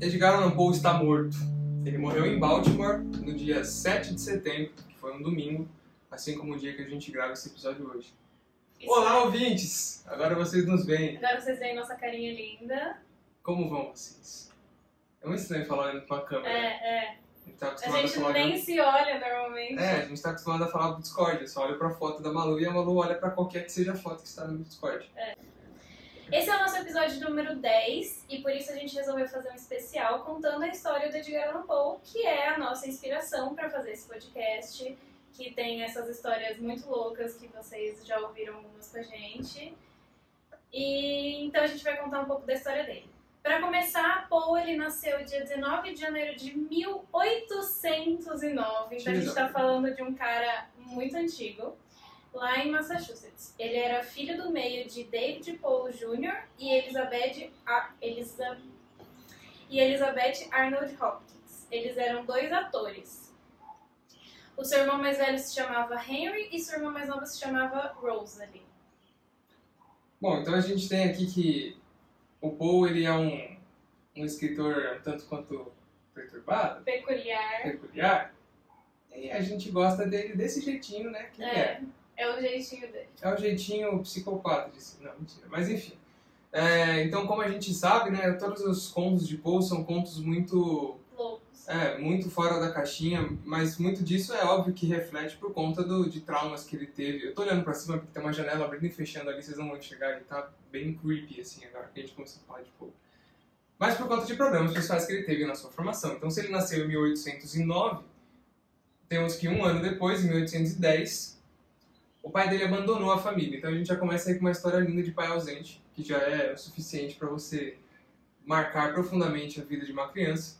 Edgar Allan Poe está morto. Ele morreu em Baltimore no dia 7 de setembro, que foi um domingo, assim como o dia que a gente grava esse episódio hoje. Isso. Olá, ouvintes! Agora vocês nos veem. Agora vocês veem nossa carinha linda. Como vão vocês? É muito estranho falar olhando pra câmera. É, é. A gente tá A gente falar nem se olha normalmente. É, a gente tá acostumado a falar do Discord. Eu só olho pra foto da Malu e a Malu olha pra qualquer que seja a foto que está no Discord. Esse é o nosso episódio número 10 e por isso a gente resolveu fazer um especial contando a história do Edgar Allan Poe, que é a nossa inspiração para fazer esse podcast, que tem essas histórias muito loucas que vocês já ouviram algumas com a gente. E então a gente vai contar um pouco da história dele. Para começar, Poe ele nasceu dia 19 de janeiro de 1809, então a gente está falando de um cara muito antigo lá em Massachusetts. Ele era filho do meio de David Poe Jr. e Elizabeth, A- Elisa- e Elizabeth Arnold Hopkins. Eles eram dois atores. O seu irmão mais velho se chamava Henry e sua irmã mais nova se chamava Rosalie. Bom, então a gente tem aqui que o Poe ele é um, um escritor um tanto quanto perturbado, Peculiar. peculiar, e a gente gosta dele desse jeitinho, né? Que é. É, é o jeitinho dele. É o jeitinho psicopata de si. Não, mentira. Mas enfim. É, então, como a gente sabe, né, todos os contos de Poe são contos muito, Loucos. é, muito fora da caixinha, mas muito disso é óbvio que reflete por conta do, de traumas que ele teve. Eu tô olhando pra cima porque tem uma janela abrindo e fechando ali, vocês não vão enxergar, ele tá bem creepy, assim, agora que a gente começou a falar de Poe. Mas por conta de problemas pessoais que ele teve na sua formação. Então, se ele nasceu em 1809, temos que um ano depois, em 1810, o pai dele abandonou a família. Então a gente já começa aí com uma história linda de pai ausente, que já é o suficiente para você marcar profundamente a vida de uma criança.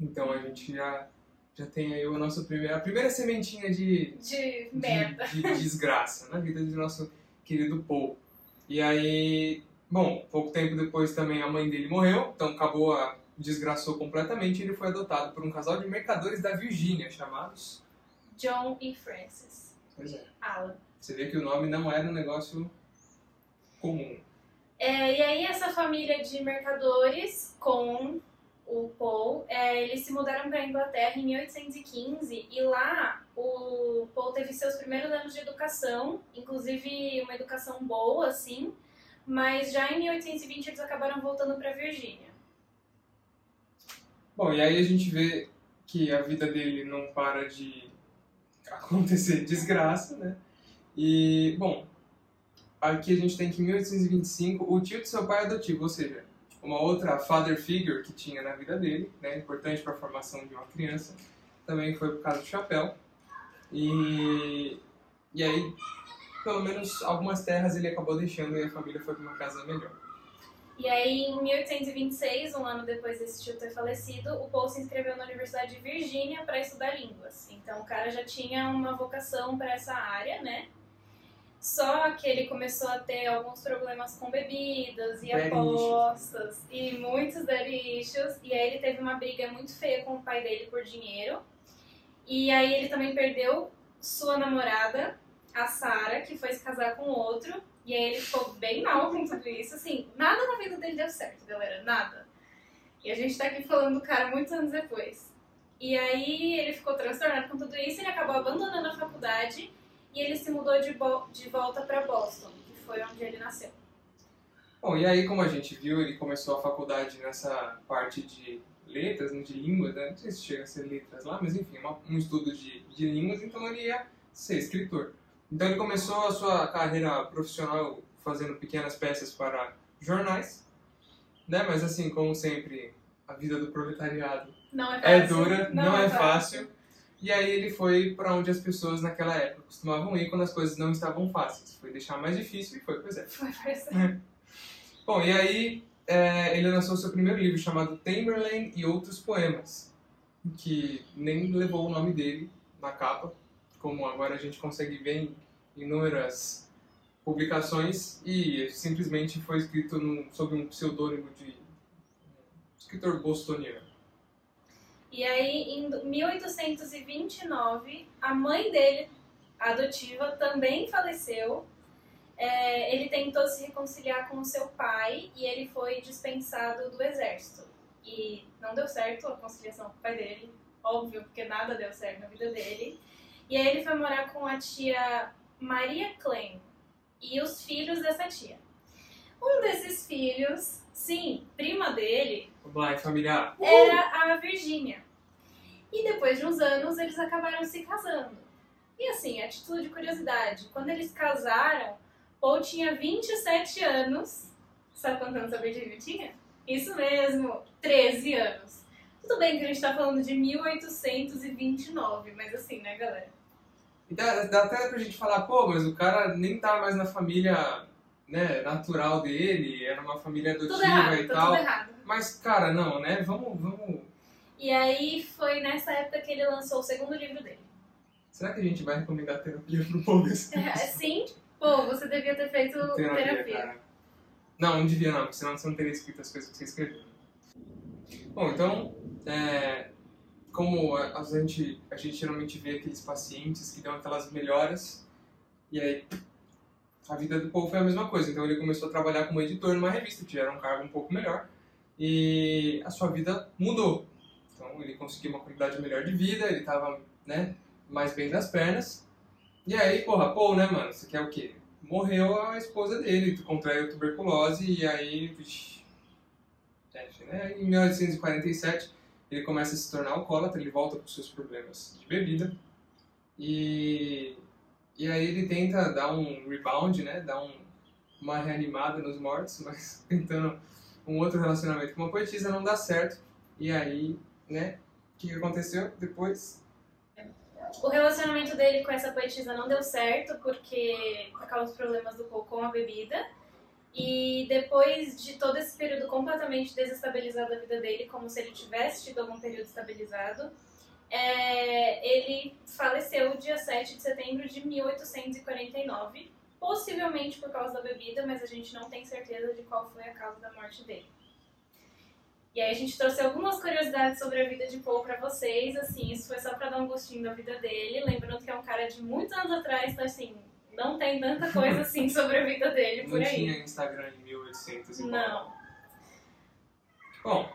Então a gente já, já tem aí a nossa primeira, a primeira sementinha de, De de, merda. de desgraça na vida do nosso querido Paul. E aí, bom, pouco tempo depois também a mãe dele morreu, então acabou a desgraçou completamente ele foi adotado por um casal de mercadores da Virgínia chamados. John e Francis. Pois é. Alan. Você vê que o nome não era um negócio comum. É, e aí essa família de mercadores com o Paul, é, eles se mudaram para a Inglaterra em 1815 e lá o Paul teve seus primeiros anos de educação, inclusive uma educação boa, assim, mas já em 1820 eles acabaram voltando para Virgínia. Bom, e aí a gente vê que a vida dele não para de acontecer desgraça, né? E, bom, aqui a gente tem que em 1825 o tio de seu pai adotivo, ou seja, uma outra father figure que tinha na vida dele, né, importante para a formação de uma criança, também foi por causa do chapéu. E, e aí, pelo menos algumas terras ele acabou deixando e a família foi para uma casa melhor. E aí, em 1826, um ano depois desse tio ter falecido, o Paul se inscreveu na Universidade de Virgínia para estudar línguas. Então, o cara já tinha uma vocação para essa área, né? Só que ele começou a ter alguns problemas com bebidas e apostas e muitos issues. E aí, ele teve uma briga muito feia com o pai dele por dinheiro. E aí, ele também perdeu sua namorada, a Sarah, que foi se casar com outro. E aí ele ficou bem mal com tudo isso. Assim, nada na vida dele deu certo, galera. Nada. E a gente tá aqui falando do cara muitos anos depois. E aí ele ficou transtornado com tudo isso, ele acabou abandonando a faculdade e ele se mudou de, de volta pra Boston, que foi onde ele nasceu. Bom, e aí, como a gente viu, ele começou a faculdade nessa parte de letras, né, de línguas, né? não sei se chega a ser letras lá, mas enfim, uma- um estudo de, de línguas, então ele ia ser escritor. Então ele começou a sua carreira profissional fazendo pequenas peças para jornais, né? Mas assim, como sempre, a vida do proletariado Não é fácil. é dura, não, é fácil. E aí ele foi para onde as pessoas naquela época costumavam ir quando as coisas não estavam fáceis. Foi deixar mais difícil e foi pro exército. Foi pra isso. Bom, e aí é, ele lançou seu primeiro livro chamado Tamerlane e Outros Poemas, que nem levou o nome dele na capa, como agora a gente consegue ver em inúmeras publicações, e simplesmente foi escrito sob um pseudônimo de escritor bostoniano. E aí, em 1829, a mãe dele, adotiva, também faleceu. É, ele tentou se reconciliar com o seu pai e ele foi dispensado do exército. e não deu certo a conciliação com o pai dele, óbvio, porque nada deu certo na vida dele. E aí ele foi morar com a tia Maria Klein e os filhos dessa tia. Um desses filhos, sim, prima dele, Black familiar. era a Virgínia. E depois de uns anos, eles acabaram se casando. E assim, a título de curiosidade, quando eles casaram, Paul tinha 27 anos. Sabe quantos anos a Virgínia tinha? Isso mesmo, 13 anos. Tudo bem que a gente tá falando de 1829, mas assim, né, galera? E dá, dá até pra gente falar, pô, mas o cara nem tá mais na família né, natural dele, era uma família adotiva errado, e tá tal. tudo errado. Mas, cara, não, né? Vamos, vamos. E aí foi nessa época que ele lançou o segundo livro dele. Será que a gente vai recomendar terapia pro povo É, Sim, pô, você devia ter feito terapia. cara. Não, não devia não, porque senão você não teria escrito as coisas que você escreveu. Bom, então, é, como a, gente, a gente geralmente vê aqueles pacientes que dão aquelas melhoras, e aí a vida do povo foi a mesma coisa. Então ele começou a trabalhar como editor numa revista, que já era um cargo um pouco melhor, e a sua vida mudou. Então ele conseguiu uma qualidade melhor de vida, ele estava né, mais bem das pernas. E aí, porra, pô, né, mano? Você quer o quê? Morreu a esposa dele, contraiu tuberculose e aí. Vixi, teste, né? Em 1847 ele começa a se tornar alcoólatra, ele volta para os seus problemas de bebida. E, e aí ele tenta dar um rebound, né? Dar um, uma reanimada nos mortos, mas tentando um outro relacionamento com uma poetisa não dá certo. E aí, né? O que aconteceu depois? O relacionamento dele com essa poetisa não deu certo porque por causa dos problemas do Paul com a bebida. E depois de todo esse período completamente desestabilizado da vida dele, como se ele tivesse tido algum período estabilizado, é, ele faleceu dia 7 de setembro de 1849, possivelmente por causa da bebida, mas a gente não tem certeza de qual foi a causa da morte dele. E aí a gente trouxe algumas curiosidades sobre a vida de Paul pra vocês, assim, isso foi só pra dar um gostinho da vida dele, lembrando que é um cara de muitos anos atrás, então assim, não tem tanta coisa assim sobre a vida dele por Não aí. tinha Instagram em 1800 e Não. Bom,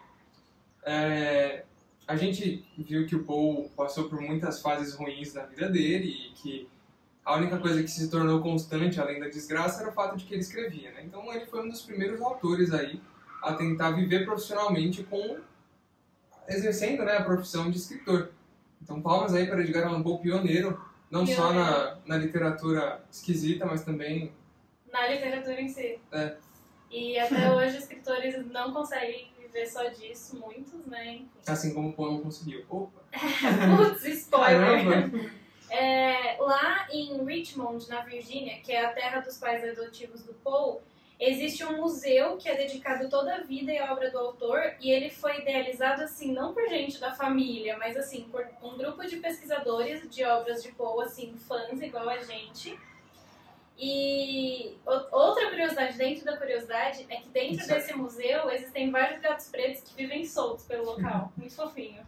é, a gente viu que o Paul passou por muitas fases ruins na vida dele e que a única coisa que se tornou constante, além da desgraça, era o fato de que ele escrevia. Né? Então ele foi um dos primeiros autores aí a tentar viver profissionalmente com exercendo né, a profissão de escritor. Então palmas aí para Edgar Allan Poe, pioneiro, não só na, na literatura esquisita, mas também Na literatura em si. É. E até hoje escritores não conseguem viver só disso, muitos, né? Enfim. assim como o Poe não conseguiu. Opa! Putz, spoiler! É, lá em Richmond, na Virgínia, que é a terra dos pais adotivos do Paul, existe um museu que é dedicado toda a vida e obra do autor, e ele foi idealizado assim, não por gente da família, mas assim, por um grupo de pesquisadores de obras de Paul, assim, fãs igual a gente. E outra curiosidade dentro da curiosidade é que dentro Isso. desse museu existem vários gatos pretos que vivem soltos pelo local. Muito fofinho.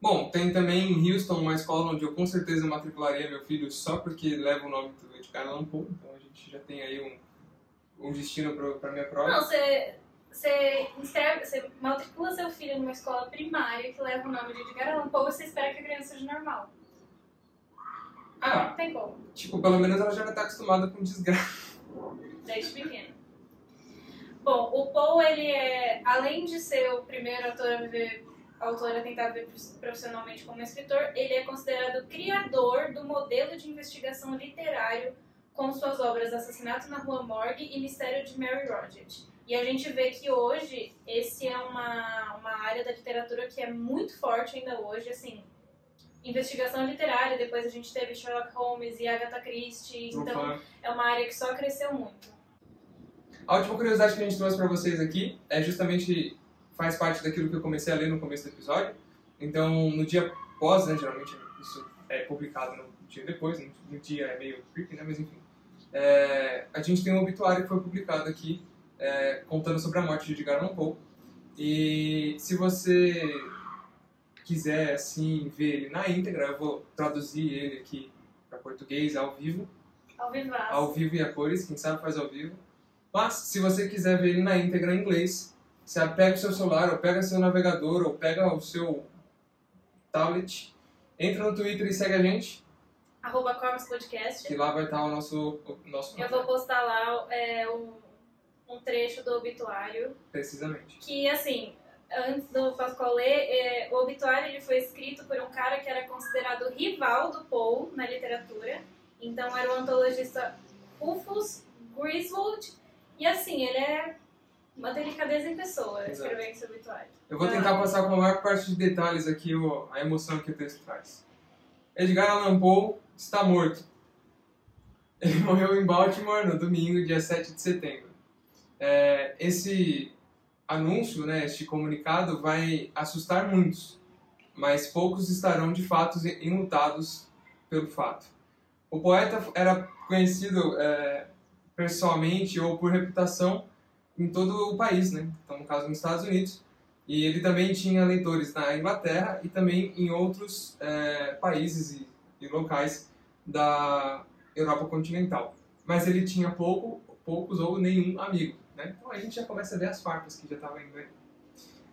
Bom, tem também em Houston uma escola onde eu com certeza matricularia meu filho só porque leva o nome do Edgar Allan Poe. Então a gente já tem aí um, um destino para minha prova. Não, você, você, inscreve, você matricula seu filho numa escola primária que leva o nome de Edgar Allan Poe e você espera que a criança seja normal. Ah, Não tem como, tipo, pelo menos ela já vai estar acostumada com desgraça. desde pequeno. Bom, o Poe, ele é, além de ser o primeiro autor a viver, autor a tentar viver profissionalmente como escritor, ele é considerado criador do modelo de investigação literário com suas obras Assassinato na Rua Morgue e Mistério de Mary Rodgett. E a gente vê que hoje esse é uma, uma área da literatura que é muito forte ainda hoje, assim, investigação literária, depois a gente teve Sherlock Holmes e Agatha Christie, Sou então é uma área que só cresceu muito. A última curiosidade que a gente trouxe para vocês aqui é justamente faz parte daquilo que eu comecei a ler no começo do episódio. Então, no dia pós, né, geralmente isso é publicado no dia depois, no, no dia é meio creepy, né, mas enfim. É, a gente tem um obituário que foi publicado aqui é, contando sobre a morte de Edgar Allan Poe. E se você quiser assim ver ele na íntegra, eu vou traduzir ele aqui para português ao vivo Ao vivaço. ao vivo e a cores, quem sabe faz ao vivo. Mas, se você quiser ver ele na íntegra em inglês, Você pega o seu celular, ou pega seu navegador, ou pega o seu tablet, entra no Twitter e segue a gente, Arroba Corvus Podcast. que lá vai estar o nosso, o nosso Eu vou postar lá é, um, um trecho do obituário. precisamente. Que, assim, antes do Pascoal ler, é, o obituário ele foi escrito por um cara que era considerado rival do Poe na literatura. Então, era o antologista Rufus Griswold. E, assim, ele é uma delicadeza em pessoa escrevendo esse obituário. Eu vou tentar passar com a maior parte de detalhes aqui o- a emoção que o texto traz. Edgar Allan Poe está morto. Ele morreu em Baltimore no domingo, dia 7 de setembro. É, esse anúncio, né, este comunicado, vai assustar muitos, mas poucos estarão de fato enlutados pelo fato. O poeta era conhecido é, pessoalmente ou por reputação em todo o país, né? Então, no caso, nos Estados Unidos. E ele também tinha leitores na Inglaterra e também em outros é, países e, e locais da Europa continental. Mas ele tinha pouco, poucos ou nenhum amigo. Né? Então a gente já começa a ver as farpas que já estavam indo aí.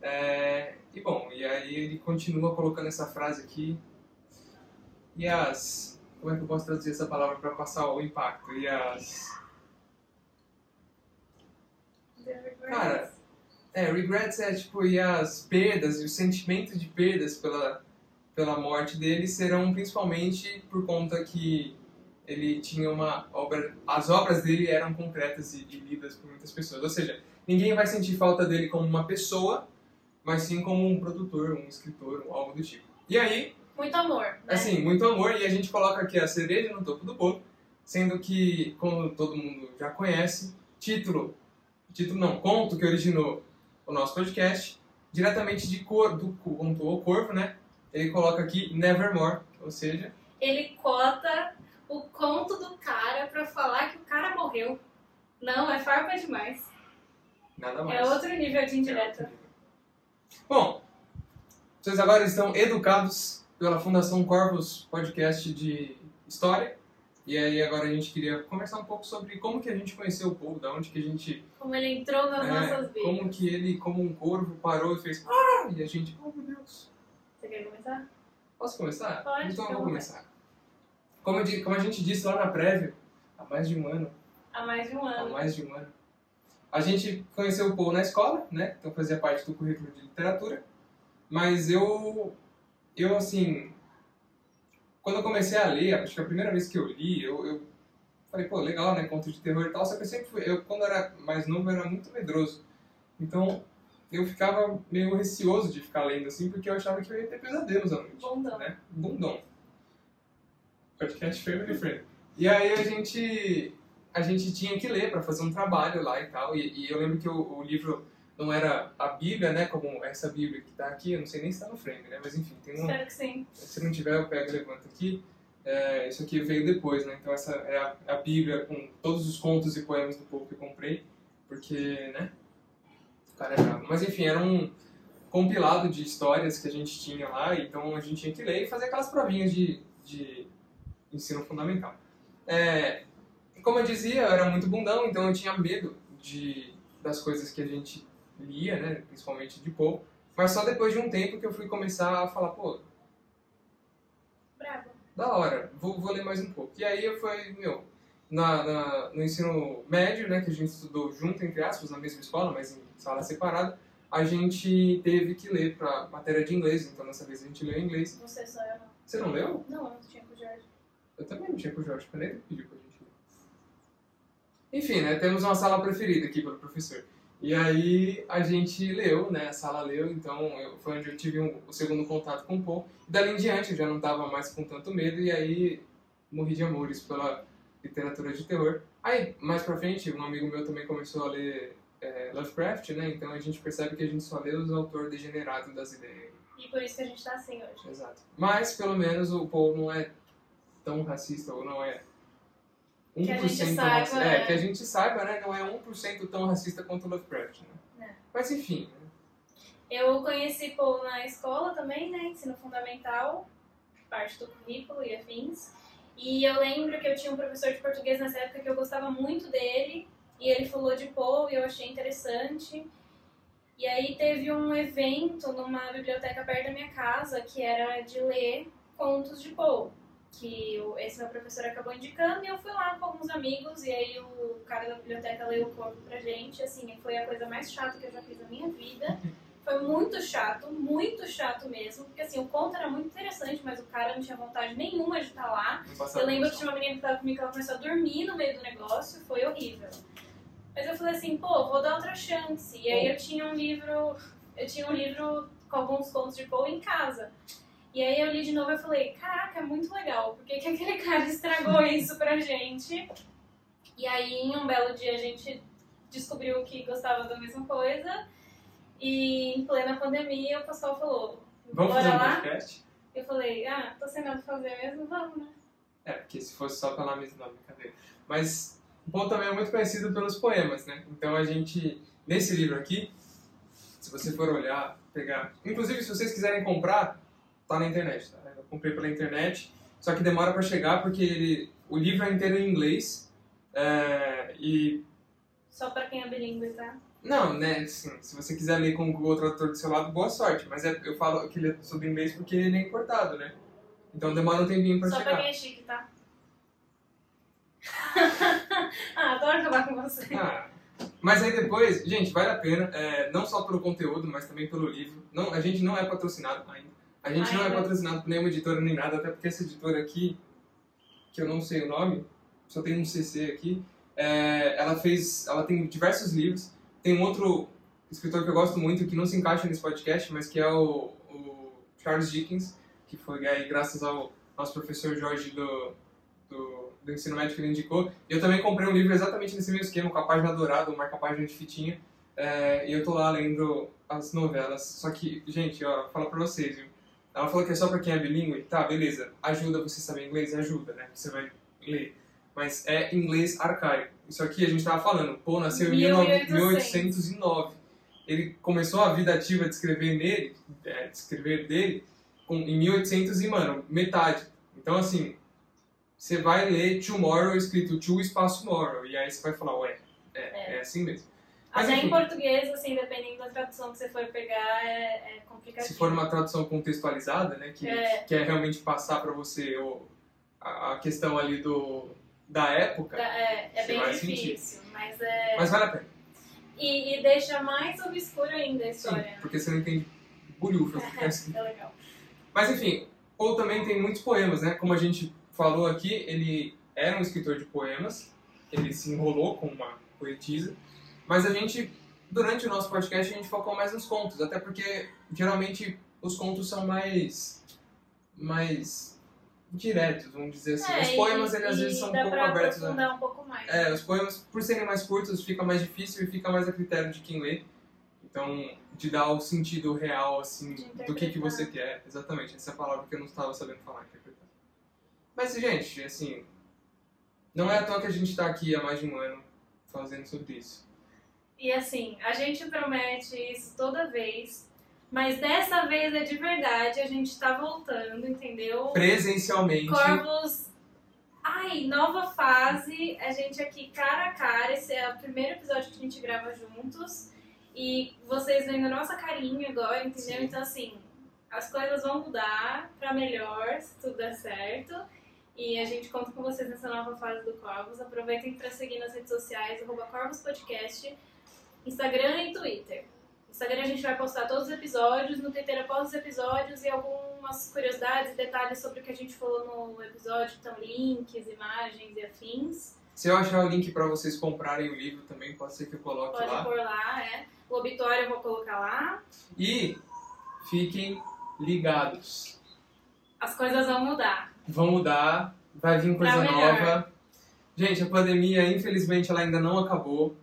É, e bom, e aí ele continua colocando essa frase aqui. E as. Como é que eu posso traduzir essa palavra para passar o impacto? E as. Cara, É, regrets é tipo, e as perdas e o sentimento de perdas pela, pela morte dele serão principalmente por conta que ele tinha uma obra, as obras dele eram concretas e, e lidas por muitas pessoas. Ou seja, ninguém vai sentir falta dele como uma pessoa, mas sim como um produtor, um escritor, um algo do tipo. E aí, Muito amor, né? assim, muito amor, e a gente coloca aqui a cereja no topo do bolo, sendo que, como todo mundo já conhece, título, título não, conto que originou o nosso podcast, diretamente de cor, do conto O Corvo, né? Ele coloca aqui Nevermore, ou seja, Ele cota o conto do cara pra falar que o cara morreu. Não, é farpa demais. nada mais. É outro nível de indireta. Bom, vocês agora estão educados pela Fundação Corvus Podcast de História. E aí agora a gente queria conversar um pouco sobre como que a gente conheceu o povo, da onde que a gente... Como ele entrou nas é, nossas vidas. como que ele, como um corvo, parou e fez... Ah! E a gente, oh meu Deus. Você quer começar? Posso começar? Pode, então eu vou começar. Como, como a gente disse lá na prévia, há mais de um ano, Há mais de um há ano. mais de um ano, a gente conheceu o Paul na escola, né? Então fazia parte do currículo de literatura. Mas eu, eu assim, quando eu comecei a ler, acho que a primeira vez que eu li, eu, eu falei, pô, legal, né? Conto de terror e tal. Só que eu sempre fui, eu quando era mais novo, eu era muito medroso. Então eu ficava meio receoso de ficar lendo assim, porque eu achava que eu ia ter pesadelos à noite Bondão. né? Bundão. Podcast Family Friend. E aí a gente a gente tinha que ler para fazer um trabalho lá e tal. E, e eu lembro que o, o livro não era a Bíblia, né? Como essa Bíblia que tá aqui, eu não sei nem se tá no frame, né? Mas enfim, tem um. Espero que sim. Se não tiver, eu pego e levanto aqui. É, isso aqui veio depois, né? Então essa é a, a Bíblia com todos os contos e poemas do povo que eu comprei, porque, né? Cara é bravo. Mas enfim, era um compilado de histórias que a gente tinha lá, então a gente tinha que ler e fazer aquelas provinhas de, de ensino fundamental. É, como eu dizia, eu era muito bundão, então eu tinha medo de, das coisas que a gente lia, né? Principalmente de Poe. Mas só depois de um tempo que eu fui começar a falar, pô, Bravo. da hora, vou, vou ler mais um pouco. E aí eu fui, meu, na, na- no ensino médio, né, que a gente estudou junto, entre aspas, na mesma escola, mas em sala separada, a gente teve que ler pra matéria de inglês, então dessa vez a gente leu em inglês. Você só eu não. Você não leu? Não, eu não tinha com o Jorge. Eu também não tinha com o Jorge, porque ele pediu pra gente ler. Enfim, né, temos uma sala preferida aqui pelo professor. E aí a gente leu, né, a sala leu, então eu- foi onde eu tive um- o segundo contato com o Paul. Dali em diante eu já não tava mais com tanto medo e aí morri de amores pela literatura de terror. Aí, mais pra frente, um amigo meu também começou a ler é, Lovecraft, né, então a gente percebe que a gente só lê os autores degenerados das ideias. E por isso que a gente tá assim hoje. Exato. Mas, pelo menos, o Paul não é tão racista, ou não é 1% Que a gente saiba, racista. É, né? que a gente saiba, né? Não é 1% tão racista quanto o Lovecraft, né? É. Mas, enfim. né? Eu conheci Paul na escola também, né? Ensino fundamental, parte do currículo e afins. E eu lembro que eu tinha um professor de português nessa época que eu gostava muito dele. E ele falou de Paul e eu achei interessante. E aí teve um evento numa biblioteca perto da minha casa que era de ler contos de Poe, que esse meu professor acabou indicando e eu fui lá com alguns amigos e aí o cara da biblioteca leu o conto pra gente, assim, foi a coisa mais chata que eu já fiz na minha vida. Foi muito chato, muito chato mesmo, porque assim, o conto era muito interessante, mas o cara não tinha vontade nenhuma de estar lá. Eu lembro que tinha uma menina que tava comigo que ela começou a dormir no meio do negócio, foi horrível. Mas eu falei assim, pô, vou dar outra chance. E aí eu tinha um livro, eu tinha um livro com alguns contos de Poe em casa. E aí eu li de novo e falei, caraca, é muito legal, por que, que aquele cara estragou isso pra gente? E aí em um belo dia a gente descobriu que gostava da mesma coisa. E em plena pandemia o Pascal falou, Vamos fazer um lá? podcast? Eu falei, ah, tô sem nada fazer mesmo, vamos, né? É, porque se fosse só pela mesma brincadeira. Mas Poe também é muito conhecido pelos poemas, né? Então a gente, nesse livro aqui, se você for olhar, pegar... Inclusive, se vocês quiserem comprar, tá na internet, tá? Eu comprei pela internet, só que demora pra chegar porque ele, o livro é inteiro em inglês é, e... Só pra quem é bilíngue, tá? Não, né, assim, se você quiser ler com o Google Tradutor do seu lado, boa sorte. Mas é, eu falo que ele é sobre inglês porque ele é importado, né? Então demora um tempinho pra Só chegar. pra quem é chique, tá? ah, Ah, mas aí depois, gente, vale a pena, é, não só pelo conteúdo, mas também pelo livro. Não, a gente não é patrocinado ainda. A gente não é Ainda. patrocinado por nenhuma editora nem nada, até porque essa editora aqui, que eu não sei o nome, só tem um CC aqui, é, ela fez, ela tem diversos livros. Tem um outro escritor que eu gosto muito, que não se encaixa nesse podcast, mas que é o, o Charles Dickens, que foi aí graças ao nosso professor Jorge do, do, do ensino médio que ele indicou. E eu também comprei um livro exatamente nesse mesmo esquema, com a página dourada, uma marca-página de fitinha. É, e eu tô lá lendo as novelas. Só que, gente, ó, fala pra vocês, viu? Ela falou que é só pra quem é bilíngue. Tá, beleza. Ajuda você saber inglês? Ajuda, né? Você vai ler. Mas é inglês arcaico. Isso aqui a gente tava falando. Pô, nasceu em 1800. 1809. Ele começou a vida ativa de escrever nele, é, de escrever dele, com, em 1800 e, mano, metade. Então, assim, você vai ler tomorrow escrito to espaço tomorrow. E aí você vai falar, ué, é, é assim mesmo. Mas, Até em português, assim, dependendo da tradução que você for pegar, é, é complicado. Se for uma tradução contextualizada, né, que É. que é realmente passar para você o, a, a questão ali do da época, É, é Você bem vai sentir. difícil, mas é. mas vale a pena. E, e deixa mais obscuro ainda a Sim, história. porque você não entende bulhufas. né? É legal. Mas enfim, ou também tem muitos poemas, né? Como a gente falou aqui, ele era um escritor de poemas, ele se enrolou com uma poetisa, mas a gente, durante o nosso podcast, a gente focou mais nos contos, até porque geralmente os contos são mais, mais diretos, vamos dizer assim. É, os poemas, e- eles às vezes são um pouco abertos aprofundar um pouco mais. É, os poemas, por serem mais curtos, fica mais difícil e fica mais a critério de quem lê. Então, de dar o sentido real, assim, do que, que você quer. Exatamente, essa é a palavra que eu não estava sabendo falar, interpretar. Mas, gente, assim, não é à toa que a gente está aqui há mais de um ano fazendo sobre isso. E assim, a gente promete isso toda vez, mas dessa vez é de verdade, a gente tá voltando, entendeu? Presencialmente, Corvos. Ai, nova fase, a gente aqui cara a cara, esse é o primeiro episódio que a gente grava juntos. E vocês vendo a nossa carinha agora, entendeu? Sim. Então assim, as coisas vão mudar pra melhor, se tudo der certo. E a gente conta com vocês nessa nova fase do Corvos. Aproveitem para seguir nas redes sociais, arroba Corvos Podcast, Instagram e Twitter. No Instagram a gente vai postar todos os episódios, no Twitter após os episódios e algumas curiosidades e detalhes sobre o que a gente falou no episódio, então links, imagens e afins. se eu achar o link para vocês comprarem o livro também, pode ser que eu coloque Pode lá. pôr lá, é. O obituário eu vou colocar lá. E fiquem ligados. As coisas vão mudar. Vão mudar, vai vir coisa Pra melhor. nova. Gente, a pandemia, infelizmente, ela ainda não acabou.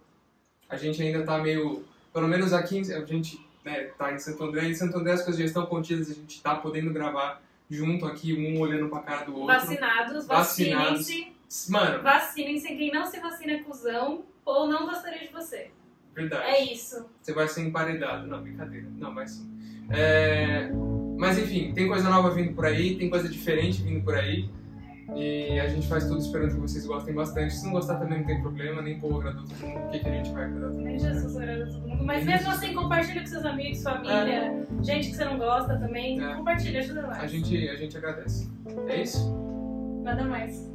A gente ainda tá meio. Pelo menos aqui, a gente né, tá em Santo André. Em Santo André as coisas já estão contidas, a gente tá podendo gravar junto aqui, um olhando pra cara do outro. Vacinados, Vacinados. vacinem-se. Mano, Vacinem-se. Quem não se vacina é cuzão ou não gostaria de você. verdade. É isso. Você vai ser emparedado. Não, brincadeira. Não, sim. É, Mas enfim, tem coisa nova vindo por aí, tem coisa diferente vindo por aí. E a gente faz tudo esperando que vocês gostem bastante. Se não gostar também não tem problema, nem pô, agradou todo mundo. O que, a gente vai agradar todo Nem mundo? Jesus agrada todo mundo. Mas mesmo assim, compartilha com seus amigos, família, gente que você não gosta também. É. Compartilha, ajuda mais. A gente, a gente agradece. É isso? Nada mais.